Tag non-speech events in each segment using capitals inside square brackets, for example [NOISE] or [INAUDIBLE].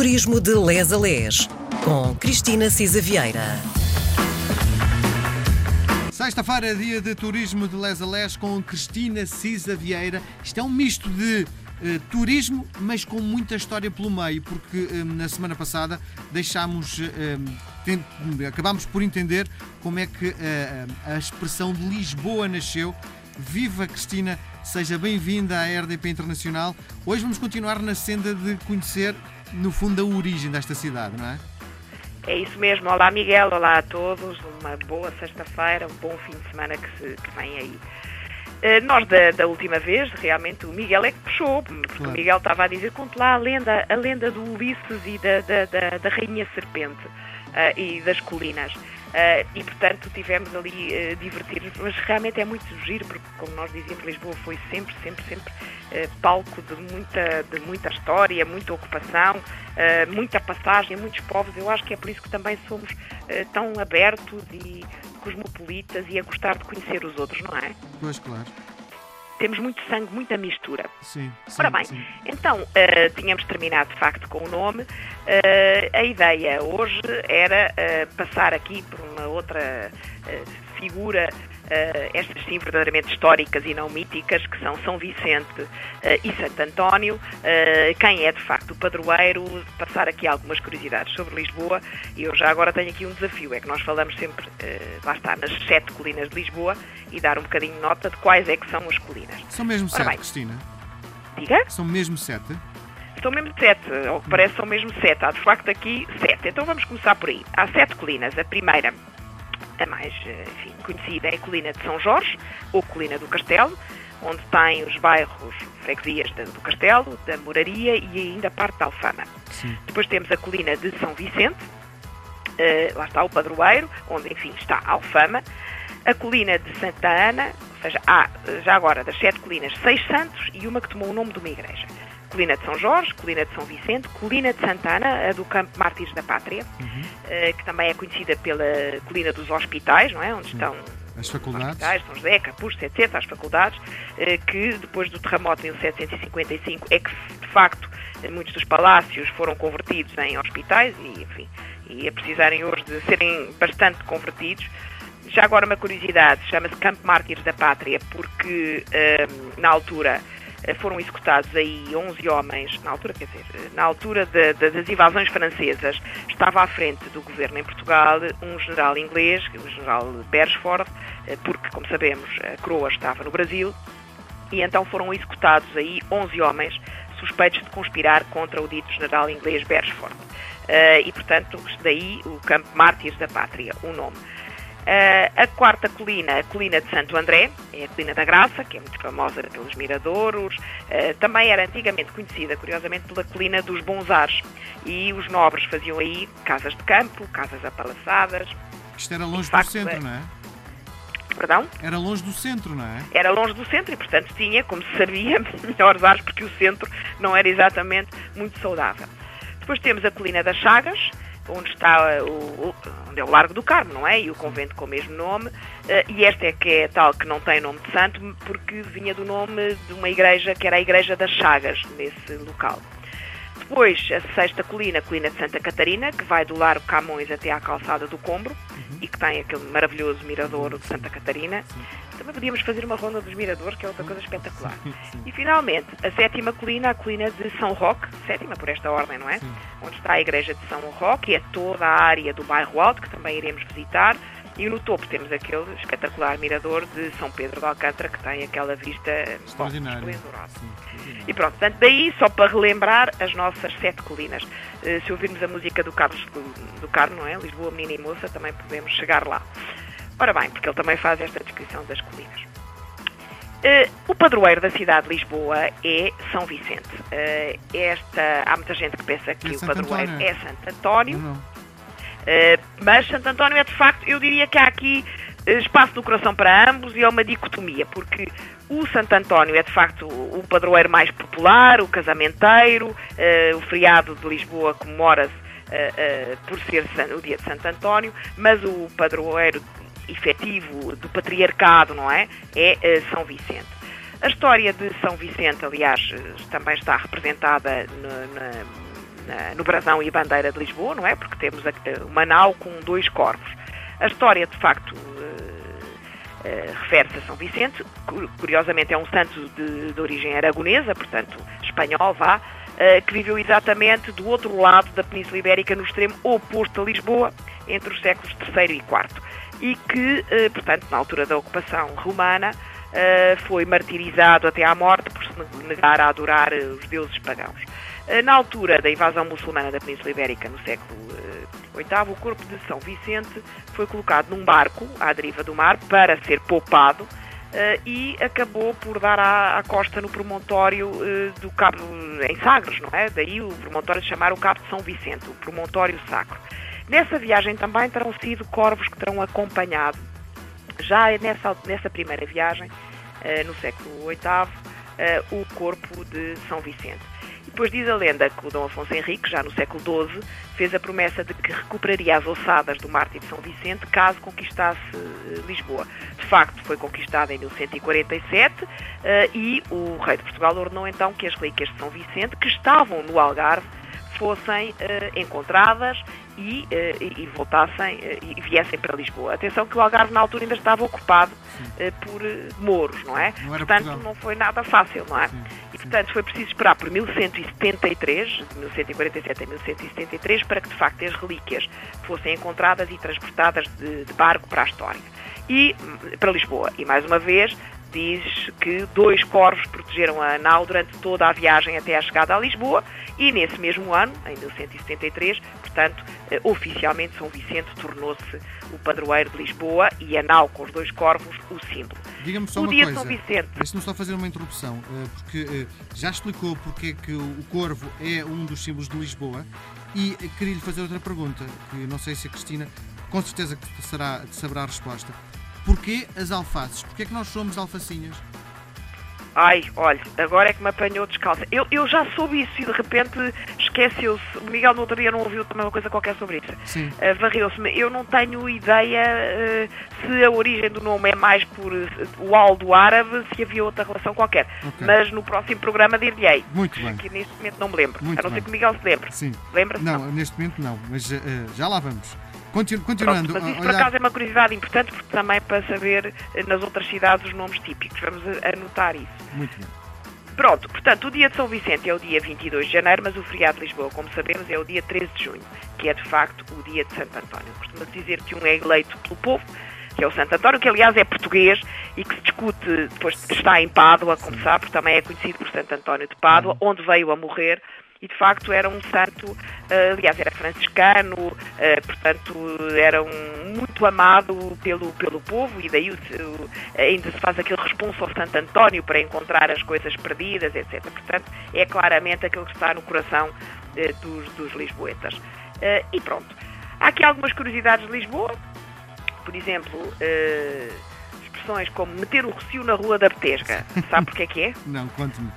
Turismo de Les a Les, com Cristina Cisa Vieira. Sexta-feira, dia de turismo de Les a Les com Cristina Cisa Vieira. Isto é um misto de eh, turismo, mas com muita história pelo meio, porque eh, na semana passada deixámos, eh, acabámos por entender como é que eh, a expressão de Lisboa nasceu. Viva Cristina, seja bem-vinda à RDP Internacional. Hoje vamos continuar na senda de conhecer, no fundo, a origem desta cidade, não é? É isso mesmo. Olá, Miguel. Olá a todos. Uma boa sexta-feira, um bom fim de semana que, se, que vem aí. Eh, nós, da, da última vez, realmente, o Miguel é que puxou, porque Claro. o Miguel estava a dizer, conte lá a lenda, a lenda do Ulisses e da, da, da, da Rainha Serpente eh, e das colinas. Eh, e, portanto, tivemos ali eh, divertir-nos, mas realmente é muito giro, porque, como nós dizíamos, Lisboa foi sempre, sempre, sempre eh, palco de muita, de muita história, muita ocupação, eh, muita passagem, muitos povos. Eu acho que é por isso que também somos tão abertos e cosmopolitas e a gostar de conhecer os outros, não é? Pois, claro. Temos muito sangue, muita mistura. Sim, sim, Ora bem, sim. então, eh, tínhamos terminado de facto com o nome. Eh, a ideia hoje era eh, passar aqui por uma outra figura, eh, estas sim verdadeiramente históricas e não míticas, que são São Vicente eh, e Santo António. Eh, quem é de facto o padroeiro, passar aqui algumas curiosidades sobre Lisboa. E eu já agora tenho aqui um desafio, é que nós falamos sempre, eh, lá está, nas sete colinas de Lisboa e dar um bocadinho de nota de quais é que são as colinas. São mesmo Ora sete, bem. Cristina? Diga? São mesmo sete? São mesmo sete, que parece são mesmo sete. Há de facto aqui sete. Então vamos começar por aí. Há sete colinas. A primeira, a mais eh, enfim, conhecida, é a colina de São Jorge, ou colina do Castelo, onde tem os bairros freguesias do Castelo, da Moraria e ainda parte da Alfama. Sim. Depois temos a colina de São Vicente, eh, lá está o padroeiro, onde enfim está a Alfama. A colina de Santa Ana, ou seja, há eh, já agora das sete colinas, seis santos e uma que tomou o nome de uma igreja. Colina de São Jorge, Colina de São Vicente, Colina de Santa Ana, a do Campo Mártires da Pátria, eh, que também é conhecida pela Colina dos Hospitais, não é? Onde estão As faculdades? hospitais, São José, Capuz, etc., as faculdades, eh, que depois do terremoto de 1755 é que, de facto, eh, muitos dos palácios foram convertidos em hospitais e, enfim, e a precisarem hoje de serem bastante convertidos. Já agora uma curiosidade, chama-se Campo Mártires da Pátria, porque na altura foram executados aí 11 homens, na altura, quer dizer, eh, na altura de- de- das invasões francesas, estava à frente do governo em Portugal um general inglês, o general Beresford, eh, porque, como sabemos, a coroa estava no Brasil, e então foram executados aí 11 homens suspeitos de conspirar contra o dito general inglês Beresford. Eh, e, portanto, daí o Campo Mártires da Pátria, o nome. Eh, a quarta colina, a colina de Santo André, é a colina da Graça, que é muito famosa pelos miradouros, eh, também era antigamente conhecida, curiosamente, pela colina dos Bons Ares. E os nobres faziam aí casas de campo, casas apalaçadas, Isto era longe facto, do centro, é. não é? perdão, Era longe do centro, não é? era longe do centro e, portanto, tinha, como se sabia, [LAUGHS] melhores ares, porque o centro não era exatamente muito saudável. Depois temos a Colina das Chagas, onde está eh, o, onde é o Largo do Carmo, não é? E o convento com o mesmo nome. eh, E esta é que é tal que não tem nome de santo, porque vinha do nome de uma igreja que era a Igreja das Chagas, nesse local. Depois, a sexta colina, a colina de Santa Catarina, que vai do Largo Camões até à calçada do Combro e que tem aquele maravilhoso miradouro de Santa Catarina. Também podíamos fazer uma ronda dos miradores, que é outra coisa espetacular. [LAUGHS] E finalmente, a sétima colina, a colina de São Roque, sétima por esta ordem, não é? Onde está a igreja de São Roque, é toda a área do bairro Alto, que também iremos visitar. E no topo temos aquele espetacular mirador de São Pedro de Alcântara, que tem aquela vista bom, esplendorosa. Sim. E pronto, portanto, daí, só para relembrar as nossas sete colinas. Eh, se ouvirmos a música do Carlos do, do Carmo, não é? Lisboa, Menina e Moça, também podemos chegar lá. Ora bem, porque ele também faz esta descrição das colinas. Eh, o padroeiro da cidade de Lisboa é São Vicente. Eh, esta, há muita gente que pensa que É o padroeiro António. é Santo António. Uh, mas Santo António é de facto, eu diria que há aqui uh, espaço no coração para ambos e é uma dicotomia, porque o Santo António é de facto o o padroeiro mais popular, o casamenteiro, uh, o feriado de Lisboa comemora-se uh, uh, por ser o dia de Santo António, mas o padroeiro efetivo do patriarcado, não é? É São Vicente. A história de São Vicente, aliás, eh, também está representada no- no brasão e bandeira de Lisboa, não é? Porque temos uma nau com dois corvos. A história, de facto, Uh, refere-se a São Vicente, curiosamente é um santo de, de origem aragonesa, portanto espanhol, vá, uh, que viveu exatamente do outro lado da Península Ibérica, no extremo oposto a Lisboa, entre os séculos III e IV, e que, uh, portanto, na altura da ocupação romana, foi martirizado até à morte por se negar a adorar os deuses pagãos. Na altura da invasão muçulmana da Península Ibérica, no século VIII, o corpo de São Vicente foi colocado num barco à deriva do mar para ser poupado Uh, e acabou por dar à, à costa no promontório uh, do Cabo, em Sagres, não é? Daí o promontório de chamar o Cabo de São Vicente, o promontório sacro. Nessa viagem também terão sido corvos que terão acompanhado, já nessa, nessa primeira viagem, uh, no século VIII, o corpo de São Vicente. Depois diz a lenda que o Dom Afonso Henrique, já no século XII, fez a promessa de que recuperaria as ossadas do mártir de São Vicente caso conquistasse uh, Lisboa. De facto, foi conquistada em 1147 uh, e o rei de Portugal ordenou então que as relíquias de São Vicente, que estavam no Algarve, fossem uh, encontradas e, uh, e voltassem uh, e viessem para Lisboa. Atenção que o Algarve na altura ainda estava ocupado por mouros, não é? Não Portanto, Portugal. não foi nada fácil, não é? Sim, e portanto foi preciso esperar por 1173, de 1147 a 1173, para que de facto as relíquias fossem encontradas e transportadas de, de barco para a história. E hum, para Lisboa. E mais uma vez, diz que dois corvos protegeram a nau durante toda a viagem até a chegada a Lisboa e nesse mesmo ano, em 1173, portanto, eh, oficialmente São Vicente tornou-se o padroeiro de Lisboa e a nau com os dois corvos o símbolo. Diga-me só o uma dia coisa. de São Vicente. Deixe-me só fazer uma interrupção, eh, porque eh, já explicou porque é que o corvo é um dos símbolos de Lisboa e queria-lhe fazer outra pergunta, que não sei se a Cristina, com certeza que será, saberá a resposta. Porquê as alfaces? Porquê é que nós somos alfacinhas? Ai, olha, agora é que me apanhou descalça. Eu, eu já soube isso e de repente esqueceu-se. O Miguel no outro dia não ouviu também uma coisa qualquer sobre isso. Sim. Uh, Varreu-se-me. Eu não tenho ideia uh, se a origem do nome é mais por uh, o aldo árabe, se havia outra relação qualquer. Ok. Mas no próximo programa dir-lhe-ei. Muito bem. Que neste momento não me lembro. Muito a não bem. ser que o Miguel se lembre. Sim. Lembra-se? Não, neste momento não, mas eh, já lá vamos. Continu- Pronto, continuando, mas a isso por olhar- acaso é uma curiosidade importante porque também para saber eh, nas outras cidades os nomes típicos. Vamos a- anotar isso. Muito bem. Pronto, portanto, o dia de São Vicente é o dia 22 de janeiro, mas o feriado de Lisboa, como sabemos, é o dia 13 de junho, que é de facto o dia de Santo António. Costuma-se dizer que um é eleito pelo povo, que é o Santo António, que aliás é português e que se discute, depois está em Pádua, como sabe, porque também é conhecido por Santo António de Pádua, onde veio a morrer. E de facto era um santo, eh, aliás, era franciscano, eh, portanto era um, muito amado pelo, pelo povo, e daí o, ainda se faz aquele responso ao Santo António para encontrar as coisas perdidas, etc. Portanto, é claramente aquele que está no coração eh, dos, dos lisboetas. E pronto. Há aqui algumas curiosidades de Lisboa, por exemplo, expressões como meter o recio na Rua da Betesga. [LAUGHS] Sabe porque é que é? Não, conte-me.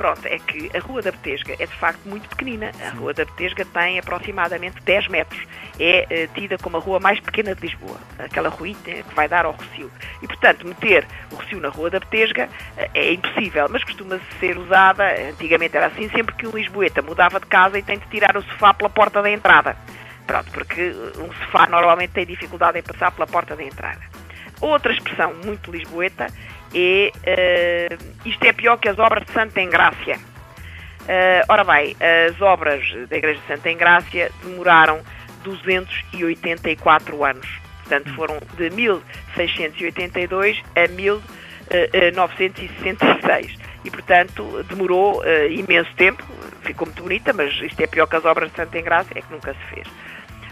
Pronto, é que a Rua da Betesga é de facto muito pequenina. A Rua da Betesga tem aproximadamente 10 metros. É eh, tida como a rua mais pequena de Lisboa. Aquela ruína que vai dar ao Rocio. E, portanto, meter o Rocio na Rua da Betesga eh, é impossível, mas costuma ser usada, antigamente era assim, sempre que um lisboeta mudava de casa e tem de tirar o sofá pela porta da entrada. Pronto, porque eh, um sofá normalmente tem dificuldade em passar pela porta da entrada. Outra expressão muito lisboeta é eh, isto é pior que as obras de Santa Engrácia. Eh, ora bem, as obras da Igreja de Santa Engrácia demoraram 284 anos. Portanto, foram de 1682 a 1966. E, portanto, demorou eh, imenso tempo. Ficou muito bonita, mas isto é pior que as obras de Santa Engrácia, é que nunca se fez.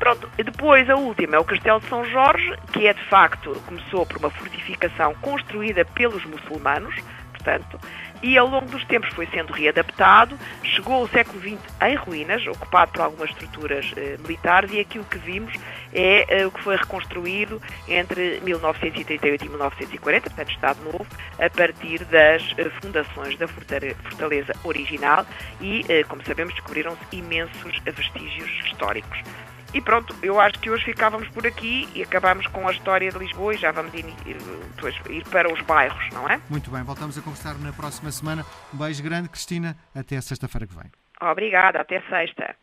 Pronto, depois a última é o Castelo de São Jorge, que é de facto, começou por uma fortificação construída pelos muçulmanos, portanto, e ao longo dos tempos foi sendo readaptado, chegou ao século XX em ruínas, ocupado por algumas estruturas eh, militares, e aquilo que vimos é eh, o que foi reconstruído entre 1938 e 1940, portanto, Estado Novo, a partir das eh, fundações da fortale- fortaleza original, e, eh, como sabemos, descobriram-se imensos vestígios históricos. E pronto, eu acho que hoje ficávamos por aqui e acabamos com a história de Lisboa e já vamos ir, ir- depois ir para os bairros, não é? Muito bem, voltamos a conversar na próxima semana. Um beijo grande, Cristina. Até sexta-feira que vem. Obrigada, até sexta.